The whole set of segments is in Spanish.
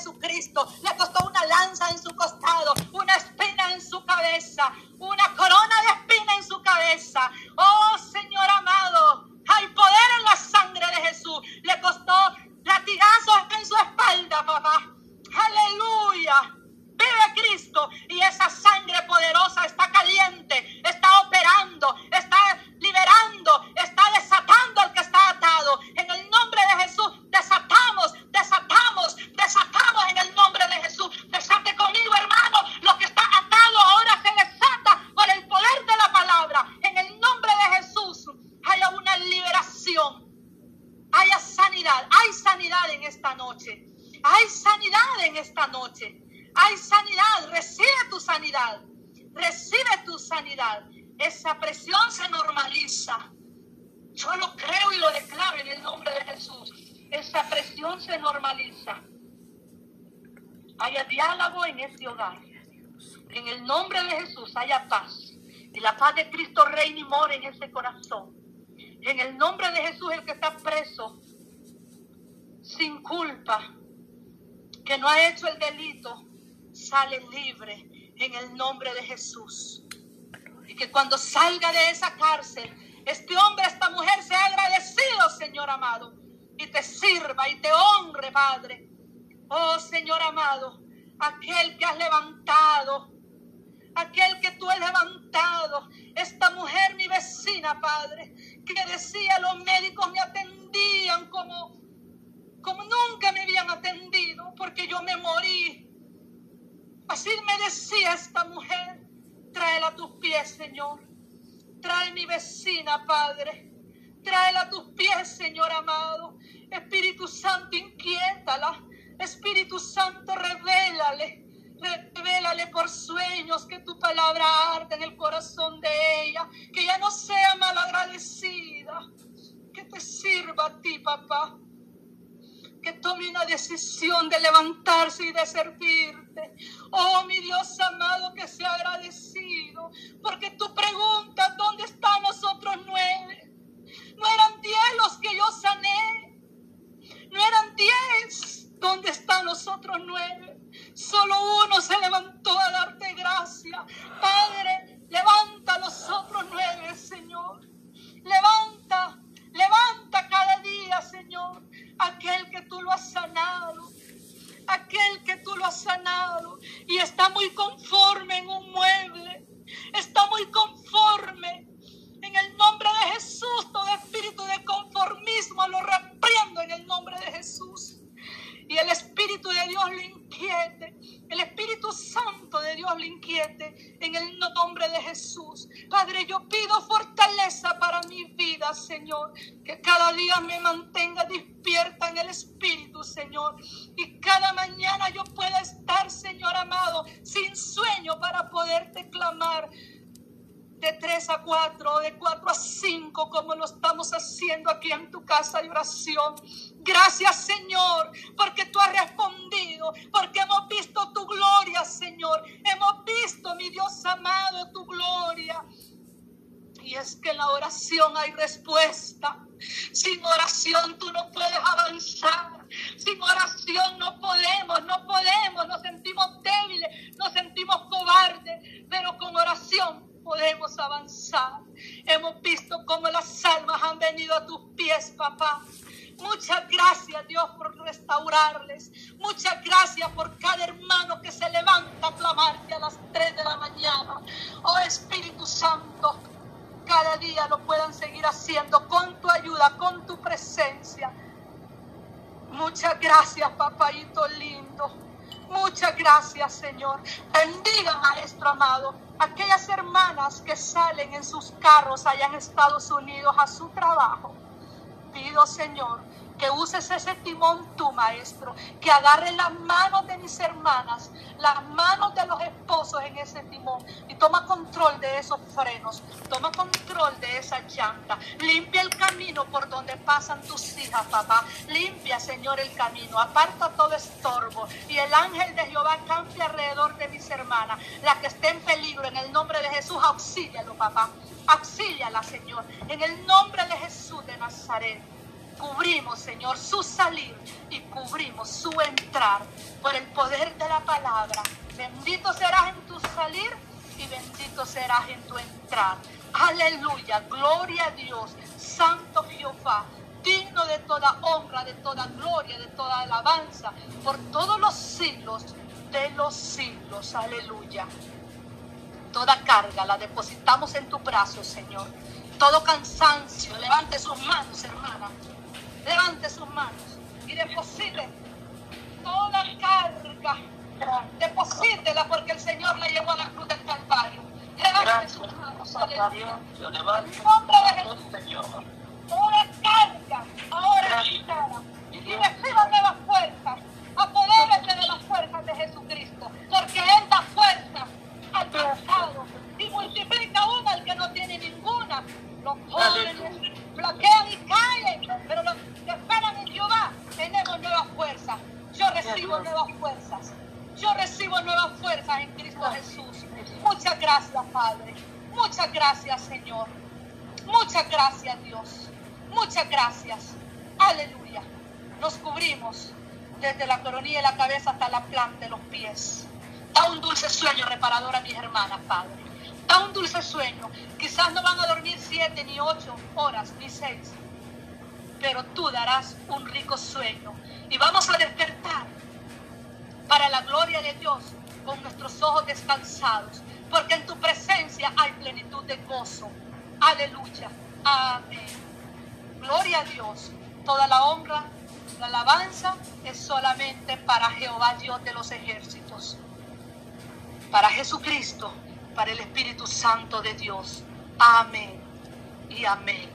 Jesucristo. Le costó una lanza en su costado, una espina en su cabeza, esta noche. Hay sanidad en esta noche. Hay sanidad, recibe tu sanidad, recibe tu sanidad. Esa presión se normaliza. Yo lo creo y lo declaro en el nombre de Jesús. Esa presión se normaliza. Haya diálogo en ese hogar. En el nombre de Jesús haya paz. Y la paz de Cristo reina y mora en ese corazón. En el nombre de Jesús, el que está preso, sin culpa, que no ha hecho el delito, sale libre en el nombre de Jesús. Y que cuando salga de esa cárcel, este hombre, esta mujer sea agradecido, Señor amado, y te sirva y te honre, Padre. Oh Señor amado, aquel que has levantado, aquel que tú has levantado, esta mujer, mi vecina, Padre, que decía los médicos me atendían como, como nunca me habían atendido, porque yo me morí Así me decía esta mujer, tráela a tus pies, Señor. Trae mi vecina, Padre. Tráela a tus pies, Señor amado. Espíritu Santo, inquiétala. Espíritu Santo, revélale. Revélale por sueños que tu palabra arde en el corazón de ella. Que ya no sea malagradecida. Que te sirva a ti, papá que tome una decisión de levantarse y de servirte. Oh, mi Dios amado, que sea agradecido, porque tu pregunta, ¿dónde están nosotros nueve? No eran diez los que yo sané, no eran diez, ¿dónde están nosotros nueve? Solo uno se levantó a darte gracia. Padre, sin sueño para poderte clamar de 3 a 4, de 4 a 5, como lo estamos haciendo aquí en tu casa de oración. Gracias, Señor, porque tú has respondido, porque hemos visto tu gloria, Señor. Hemos visto, mi Dios amado, tu gloria. Y es que en la oración hay respuesta. Sin oración tú no puedes avanzar. Sin oración no podemos, no podemos, nos sentimos débiles, nos sentimos cobardes, pero con oración podemos avanzar. Hemos visto cómo las almas han venido a tus pies, papá. Muchas gracias, Dios, por restaurarles. Muchas gracias por cada hermano que se levanta a clamarte a las 3 de la mañana. Oh Espíritu Santo, cada día lo puedan seguir haciendo con tu ayuda, con tu presencia. Muchas gracias, papayito lindo. Muchas gracias, Señor. Bendiga, Maestro amado, aquellas hermanas que salen en sus carros allá en Estados Unidos a su trabajo. Pido, Señor, que uses ese timón tú, maestro, que agarre las manos de mis hermanas, las manos ese timón y toma control de esos frenos, toma control de esa llanta, limpia el camino por donde pasan tus hijas, papá, limpia, Señor, el camino, aparta todo estorbo y el ángel de Jehová cambia alrededor de mis hermanas, la que esté en peligro, en el nombre de Jesús, auxílialo, papá, auxíliala, Señor, en el nombre de Jesús de Nazaret. Cubrimos, Señor, su salir y cubrimos su entrar. por el poder de la palabra. Bendito serás en tu salir y bendito serás en tu entrar. Aleluya, gloria a Dios, Santo Jehová, digno de toda honra, de toda gloria, de toda alabanza, por todos los siglos de los siglos. Aleluya. Toda carga la depositamos en tu brazo, Señor. Todo cansancio, levante sus manos, hermana. Levante sus manos y deposite toda carga. Deposítela porque el Señor la llevó a la cruz del Calvario. Levante sus manos. Aleluya. En nombre de Jesús. Señor. Toda carga ahora quitada. Y reciba nuevas fuerzas. Apodérese de las fuerzas de Jesucristo. Porque Él da fuerza al cansado y multiplica uno al que no tiene ninguna. Los jóvenes bloquean y caen, pero los que esperan en Jehová tenemos nuevas fuerzas. Yo recibo nuevas fuerzas. Yo recibo nuevas fuerzas en Cristo Jesús. Muchas gracias, Padre. Muchas gracias, Señor. Muchas gracias, Dios. Muchas gracias. Aleluya. Nos cubrimos desde la coronilla de la cabeza hasta la planta de los pies. Da un dulce sueño reparador a mis hermanas, Padre. Da un dulce sueño. Quizás no van a dormir siete, ni ocho horas, ni seis. Pero tú darás un rico sueño. Y vamos a despertar la gloria de Dios con nuestros ojos descansados. Porque en tu presencia hay plenitud de gozo. Aleluya. Amén. Gloria a Dios. Toda la honra, la alabanza es solamente para Jehová Dios de los ejércitos para Jesucristo, para el Espíritu Santo de Dios. Amén y amén.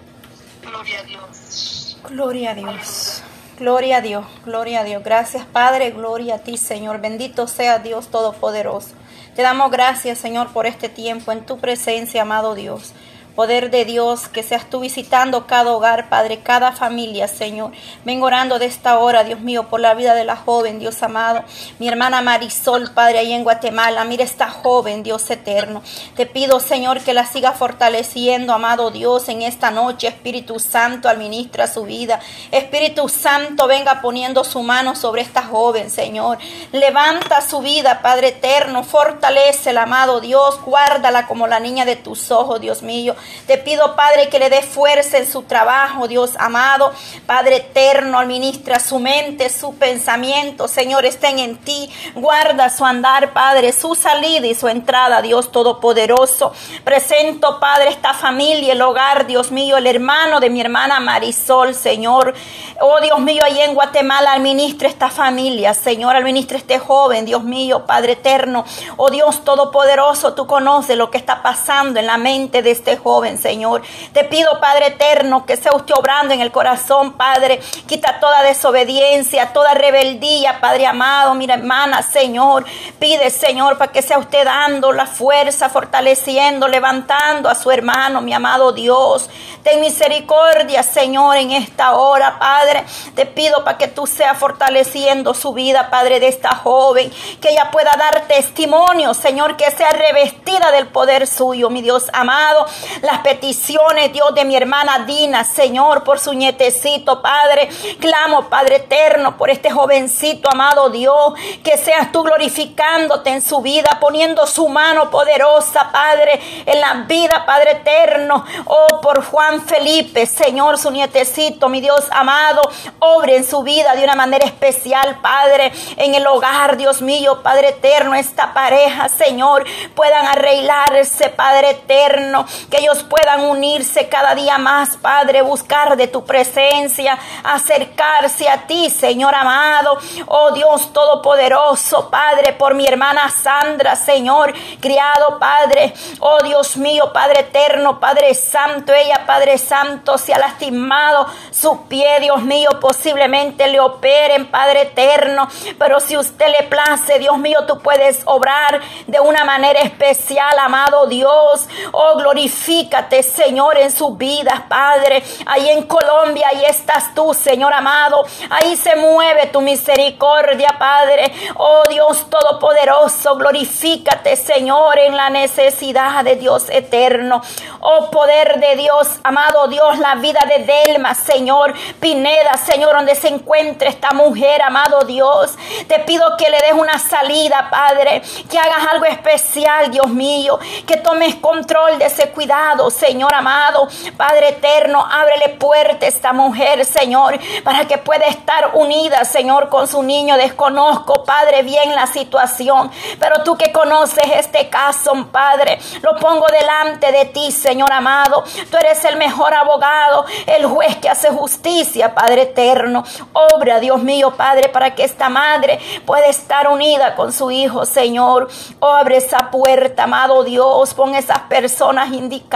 Gloria a Dios. Gloria a Dios. Gloria a Dios, gloria a Dios. Gracias Padre, gloria a ti Señor. Bendito sea Dios Todopoderoso. Te damos gracias Señor por este tiempo en tu presencia, amado Dios. Poder de Dios, que seas tú visitando cada hogar, Padre, cada familia, Señor. Vengo orando de esta hora, Dios mío, por la vida de la joven, Dios amado. Mi hermana Marisol, Padre, ahí en Guatemala. Mira esta joven, Dios eterno. Te pido, Señor, que la siga fortaleciendo, amado Dios, en esta noche. Espíritu Santo, administra su vida. Espíritu Santo, venga poniendo su mano sobre esta joven, Señor. Levanta su vida, Padre eterno. Fortalece el amado Dios. Guárdala como la niña de tus ojos, Dios mío. Te pido, Padre, que le dé fuerza en su trabajo, Dios amado. Padre eterno, administra su mente, su pensamiento, Señor, estén en ti. Guarda su andar, Padre, su salida y su entrada, Dios Todopoderoso. Presento, Padre, esta familia, el hogar, Dios mío, el hermano de mi hermana Marisol, Señor. Oh, Dios mío, ahí en Guatemala, administra esta familia, Señor, administra este joven, Dios mío, Padre eterno. Oh, Dios Todopoderoso, tú conoces lo que está pasando en la mente de este joven Señor. Te pido, Padre eterno, que sea usted obrando en el corazón, Padre. Quita toda desobediencia, toda rebeldía, Padre amado, mira hermana, Señor. Pide, Señor, para que sea usted dando la fuerza, fortaleciendo, levantando a su hermano, mi amado Dios. Ten misericordia, Señor, en esta hora, Padre. Te pido para que tú seas fortaleciendo su vida, Padre, de esta joven. Que ella pueda dar testimonio, Señor, que sea revestida del poder suyo, mi Dios amado las peticiones, Dios, de mi hermana Dina, Señor, por su nietecito, Padre. Clamo, Padre eterno, por este jovencito, amado Dios, que seas tú glorificándote en su vida, poniendo su mano poderosa, Padre, en la vida, Padre eterno. Oh, por Juan Felipe, Señor, su nietecito, mi Dios amado, obre en su vida de una manera especial, Padre, en el hogar, Dios mío, Padre eterno, esta pareja, Señor, puedan arreglarse, Padre eterno, que ellos puedan unirse cada día más, Padre, buscar de tu presencia, acercarse a ti, Señor amado. Oh Dios Todopoderoso, Padre, por mi hermana Sandra, Señor, criado, Padre. Oh Dios mío, Padre eterno, Padre Santo, ella, Padre Santo, se ha lastimado su pie, Dios mío, posiblemente le operen, Padre eterno. Pero si usted le place, Dios mío, tú puedes obrar de una manera especial, amado Dios. Oh, glorifica glorifícate, Señor, en sus vidas, Padre. Ahí en Colombia, ahí estás tú, Señor amado. Ahí se mueve tu misericordia, Padre. Oh Dios Todopoderoso, glorifícate, Señor, en la necesidad de Dios eterno. Oh poder de Dios, amado Dios, la vida de Delma, Señor, Pineda, Señor, donde se encuentre esta mujer, amado Dios. Te pido que le des una salida, Padre, que hagas algo especial, Dios mío, que tomes control de ese cuidado, Señor amado, Padre eterno, ábrele puerta a esta mujer, Señor, para que pueda estar unida, Señor, con su niño. Desconozco, Padre, bien la situación, pero tú que conoces este caso, Padre, lo pongo delante de ti, Señor amado. Tú eres el mejor abogado, el juez que hace justicia, Padre eterno. Obra, Dios mío, Padre, para que esta madre pueda estar unida con su hijo, Señor. Abre esa puerta, amado Dios. Pon esas personas indicadas,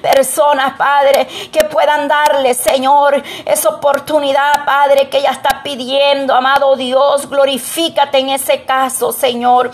personas, Padre, que puedan darle, Señor, esa oportunidad, Padre, que ella está pidiendo, amado Dios. Glorifícate en ese caso, Señor.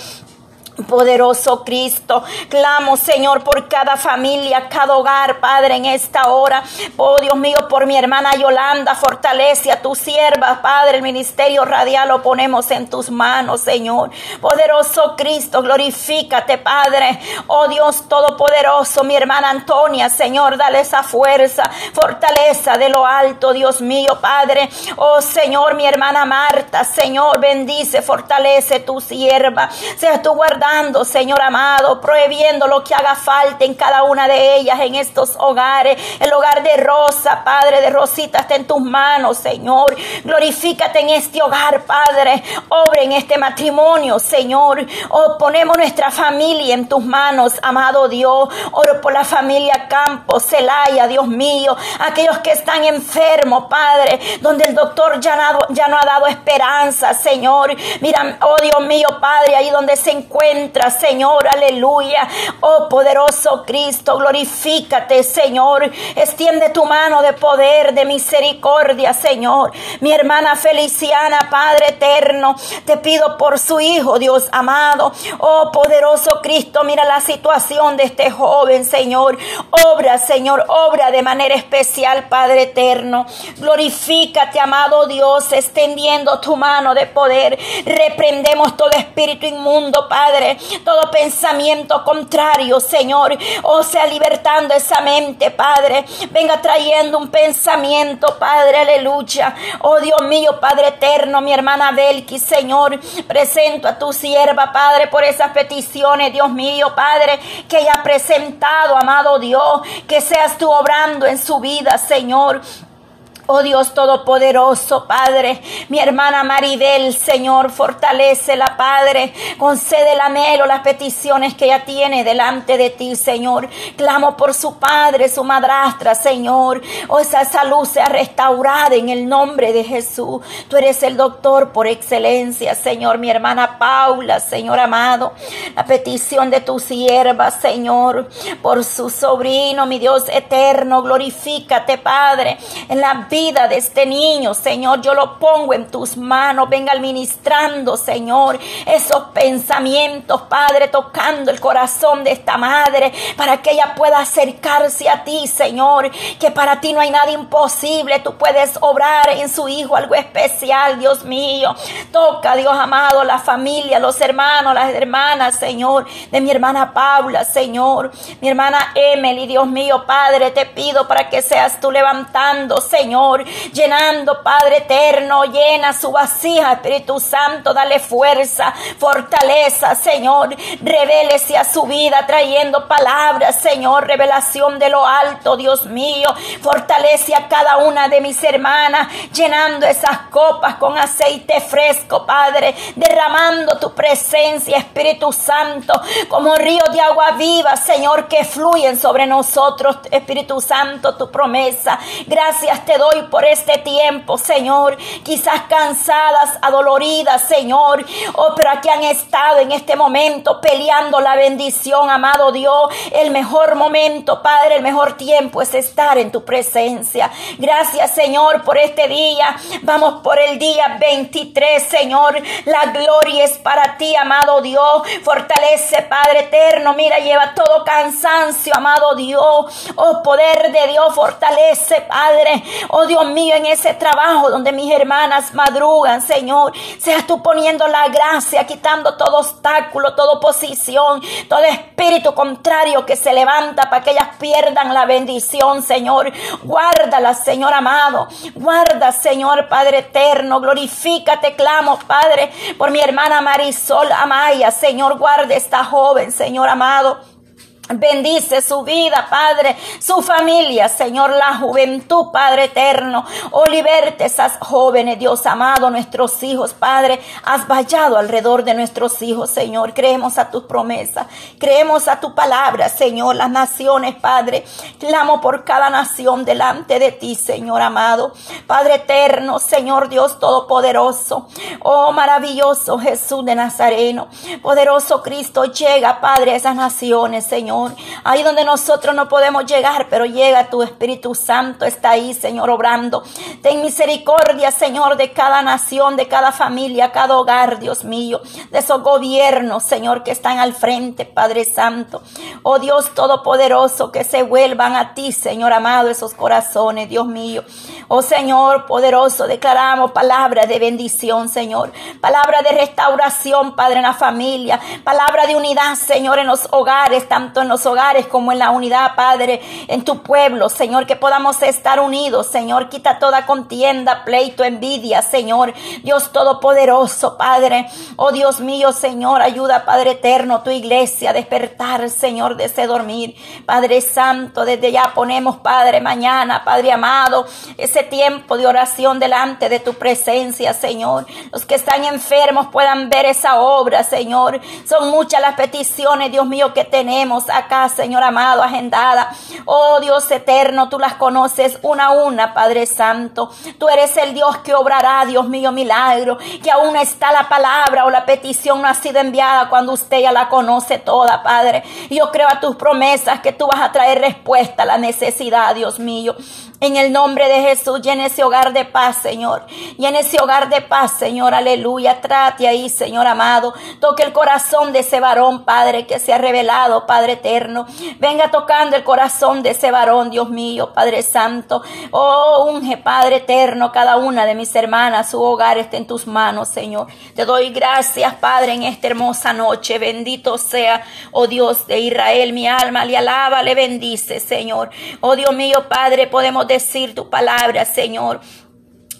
Poderoso Cristo, clamo Señor por cada familia, cada hogar, Padre, en esta hora. Oh Dios mío, por mi hermana Yolanda, fortalece a tu sierva, Padre, el ministerio radial lo ponemos en tus manos, Señor. Poderoso Cristo, glorifícate, Padre. Oh Dios Todopoderoso, mi hermana Antonia, Señor, dale esa fuerza, fortaleza de lo alto, Dios mío, Padre. Oh Señor, mi hermana Marta, Señor, bendice, fortalece tu sierva. Sea tu guarda Señor amado, prohibiendo lo que haga falta en cada una de ellas, en estos hogares. El hogar de Rosa, Padre de Rosita, está en tus manos, Señor. Glorifícate en este hogar, Padre. Obre en este matrimonio, Señor. Oh, ponemos nuestra familia en tus manos, amado Dios. Oro por la familia Campos, Celaya, Dios mío. Aquellos que están enfermos, Padre, donde el doctor ya no, ya no ha dado esperanza, Señor. Mira, oh Dios mío, Padre, ahí donde se encuentra Señor, aleluya. Oh poderoso Cristo, glorifícate, Señor. Extiende tu mano de poder, de misericordia, Señor. Mi hermana Feliciana, Padre eterno, te pido por su hijo, Dios amado. Oh poderoso Cristo, mira la situación de este joven, Señor. Obra, Señor, obra de manera especial, Padre eterno. Glorifícate, amado Dios, extendiendo tu mano de poder. Reprendemos todo espíritu inmundo, Todo pensamiento contrario, Señor, o sea, libertando esa mente, Padre, venga trayendo un pensamiento, Padre, aleluya. Oh Dios mío, Padre eterno, mi hermana Belki, Señor, presento a tu sierva, Padre, por esas peticiones, Dios mío, Padre, que haya presentado, amado Dios, que seas tú obrando en su vida, Señor. Oh Dios Todopoderoso, Padre, mi hermana Maribel, Señor, la Padre, concede el anhelo, las peticiones que ella tiene delante de ti, Señor. Clamo por su Padre, su madrastra, Señor. Oh, esa salud sea restaurada en el nombre de Jesús. Tú eres el doctor por excelencia, Señor. Mi hermana Paula, Señor amado, la petición de tu sierva, Señor, por su sobrino, mi Dios eterno, glorifícate, Padre, en la vida de este niño, Señor. Yo lo pongo en tus manos. Venga administrando, Señor, esos pensamientos, Padre, tocando el corazón de esta madre para que ella pueda acercarse a ti, Señor. Que para ti no hay nada imposible. Tú puedes obrar en su hijo algo especial, Dios mío. Toca, Dios amado, la familia, los hermanos, las hermanas, Señor, de mi hermana Paula, Señor. Mi hermana Emily, Dios mío, Padre, te pido para que seas tú levantando, Señor llenando, Padre eterno, llena su vasija, Espíritu Santo, dale fuerza, fortaleza, Señor, revélese a su vida, trayendo palabras, Señor, revelación de lo alto, Dios mío, fortalece a cada una de mis hermanas, llenando esas copas con aceite fresco, Padre, derramando tu presencia, Espíritu Santo, como río de agua viva, Señor, que fluyen sobre nosotros, Espíritu Santo, tu promesa. Gracias te doy por este tiempo, Señor. Quizás cansadas, adoloridas, Señor. Oh, pero aquí han estado en este momento peleando la bendición, amado Dios. El mejor momento, Padre, el mejor tiempo es estar en tu presencia. Gracias, Señor, por este día. Vamos por el día 23, Señor. La gloria es para ti, amado Dios. Fortalece, Padre eterno. Mira, lleva todo cansancio, amado Dios. Oh, poder de Dios, fortalece, Padre. Oh, Dios mío, en ese trabajo donde mis hermanas madrugan, Señor. Seas tú poniendo la gracia, quitando todo obstáculo, toda oposición, todo espíritu contrario que se levanta para que ellas pierdan la bendición, Señor. Guárdala, Señor amado. Guarda, Señor Padre eterno. Glorifícate, clamo, Padre, por mi hermana Marisol Amaya. Señor, guarde esta joven, Señor amado. Bendice su vida, Padre, su familia, Señor, la juventud, Padre eterno. Oh, liberte esas jóvenes, Dios amado, nuestros hijos, Padre. Has vallado alrededor de nuestros hijos, Señor. Creemos a tus promesas, creemos a tu palabra, Señor. Las naciones, Padre, clamo por cada nación delante de ti, Señor amado. Padre eterno, Señor Dios Todopoderoso. Oh, maravilloso Jesús de Nazareno. Poderoso Cristo, llega, Padre, a esas naciones, Señor. Ahí donde nosotros no podemos llegar, pero llega tu Espíritu Santo, está ahí, Señor, obrando. Ten misericordia, Señor, de cada nación, de cada familia, cada hogar, Dios mío, de esos gobiernos, Señor, que están al frente, Padre Santo. Oh Dios Todopoderoso, que se vuelvan a ti, Señor amado, esos corazones, Dios mío. Oh Señor poderoso, declaramos palabras de bendición, Señor. Palabra de restauración, Padre, en la familia. Palabra de unidad, Señor, en los hogares, tanto en los hogares como en la unidad, Padre, en tu pueblo, Señor, que podamos estar unidos, Señor. Quita toda contienda, pleito, envidia, Señor. Dios Todopoderoso, Padre. Oh Dios mío, Señor, ayuda, Padre eterno, tu iglesia a despertar, Señor, de ese dormir. Padre Santo, desde ya ponemos, Padre, mañana, Padre amado, ese tiempo de oración delante de tu presencia, Señor. Los que están enfermos puedan ver esa obra, Señor. Son muchas las peticiones, Dios mío, que tenemos acá, Señor amado, agendada. Oh Dios eterno, tú las conoces una a una, Padre Santo. Tú eres el Dios que obrará, Dios mío, milagro. Que aún está la palabra o la petición no ha sido enviada cuando usted ya la conoce toda, Padre. Yo creo a tus promesas que tú vas a traer respuesta a la necesidad, Dios mío. En el nombre de Jesús, llene ese hogar de paz, Señor. Llene ese hogar de paz, Señor. Aleluya. Trate ahí, Señor amado. Toque el corazón de ese varón, Padre, que se ha revelado, Padre eterno. Venga tocando el corazón de ese varón, Dios mío, Padre Santo. Oh, unge, Padre eterno, cada una de mis hermanas, su hogar está en tus manos, Señor. Te doy gracias, Padre, en esta hermosa noche. Bendito sea, oh Dios de Israel, mi alma le alaba, le bendice, Señor. Oh Dios mío, Padre, podemos decir tu palabra, Señor.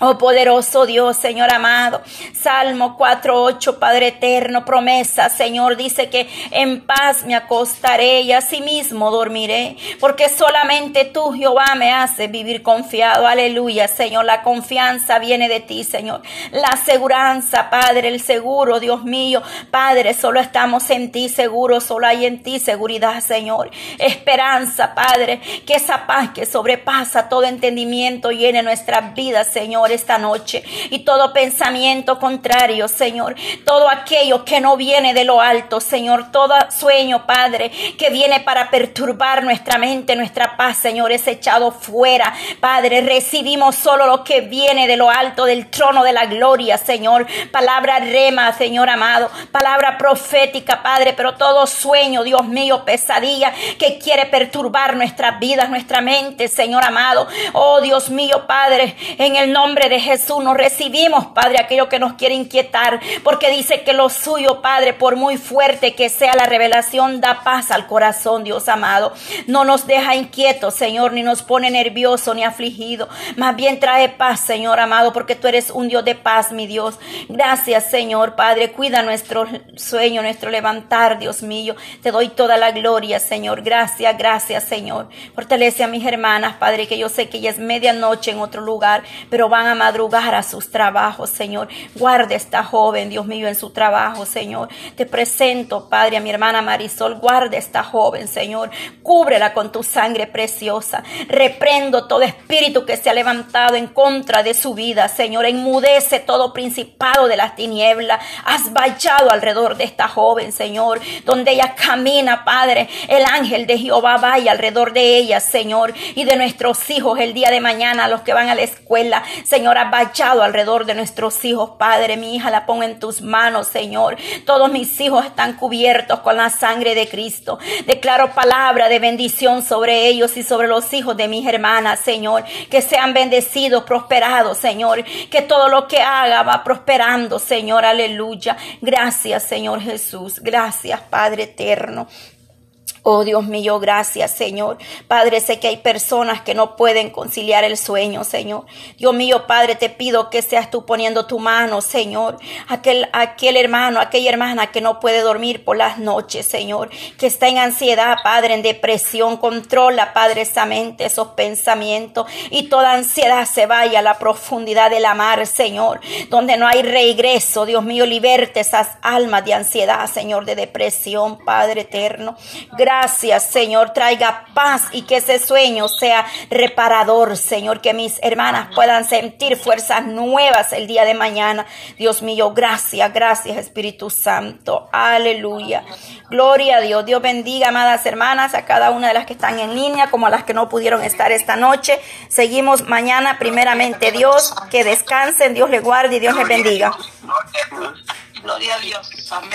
Oh poderoso Dios, Señor amado. Salmo 4.8, Padre eterno, promesa, Señor, dice que en paz me acostaré y asimismo dormiré, porque solamente tú, Jehová, me haces vivir confiado. Aleluya, Señor, la confianza viene de ti, Señor. La aseguranza, Padre, el seguro, Dios mío. Padre, solo estamos en ti seguros, solo hay en ti seguridad, Señor. Esperanza, Padre, que esa paz que sobrepasa todo entendimiento llene nuestras vidas, Señor esta noche. Y todo pensamiento contrario, Señor. Todo aquello que no viene de lo alto, Señor. Todo sueño, Padre, que viene para perturbar nuestra mente, nuestra paz, Señor, es echado fuera. Padre, recibimos solo lo que viene de lo alto, del trono de la gloria, Señor. Palabra rema, Señor amado. Palabra profética, Padre. Pero todo sueño, Dios mío, pesadilla que quiere perturbar nuestras vidas, nuestra mente, Señor amado. Oh Dios mío, Padre, en el nombre de Jesús nos recibimos, Padre, aquello que nos quiere inquietar, porque dice que lo suyo, Padre, por muy fuerte que sea la revelación, da paz al corazón, Dios amado. No nos deja inquietos, Señor, ni nos pone nervioso ni afligido. Más bien trae paz, Señor amado, porque tú eres un Dios de paz, mi Dios. Gracias, Señor, Padre. Cuida nuestro sueño, nuestro levantar, Dios mío. Te doy toda la gloria, Señor. Gracias, gracias, Señor. Fortalece a mis hermanas, Padre, que yo sé que ya es medianoche en otro lugar, pero van a madrugar a sus trabajos, Señor. Guarde esta joven, Dios mío, en su trabajo, Señor. Te presento, Padre, a mi hermana Marisol. Guarde esta joven, Señor. Cúbrela con tu sangre preciosa. Reprendo todo espíritu que se ha levantado en contra de su vida, Señor. Enmudece todo principado de las tinieblas. Has vallado alrededor de esta joven, Señor. Donde ella camina, Padre. El ángel de Jehová vaya alrededor de ella, Señor. Y de nuestros hijos el día de mañana, los que van a la escuela. Señor, has vallado alrededor de nuestros hijos, Padre. Mi hija la pongo en tus manos, Señor. Todos mis hijos están cubiertos con la sangre de Cristo. Declaro palabra de bendición sobre ellos y sobre los hijos de mis hermanas, Señor. Que sean bendecidos, prosperados, Señor. Que todo lo que haga va prosperando, Señor. Aleluya. Gracias, Señor Jesús. Gracias, Padre eterno. Oh Dios mío, gracias Señor. Padre, sé que hay personas que no pueden conciliar el sueño, Señor. Dios mío, Padre, te pido que seas tú poniendo tu mano, Señor. Aquel, aquel hermano, aquella hermana que no puede dormir por las noches, Señor. Que está en ansiedad, Padre, en depresión. Controla, Padre, esa mente, esos pensamientos. Y toda ansiedad se vaya a la profundidad de la mar, Señor. Donde no hay regreso. Dios mío, liberte esas almas de ansiedad, Señor, de depresión, Padre eterno. Gracias, Señor. Traiga paz y que ese sueño sea reparador, Señor. Que mis hermanas puedan sentir fuerzas nuevas el día de mañana. Dios mío, gracias, gracias, Espíritu Santo. Aleluya. Gloria a Dios. Dios bendiga, amadas hermanas, a cada una de las que están en línea, como a las que no pudieron estar esta noche. Seguimos mañana, primeramente Dios. Que descansen, Dios les guarde y Dios les bendiga. Gloria a Dios. Amén.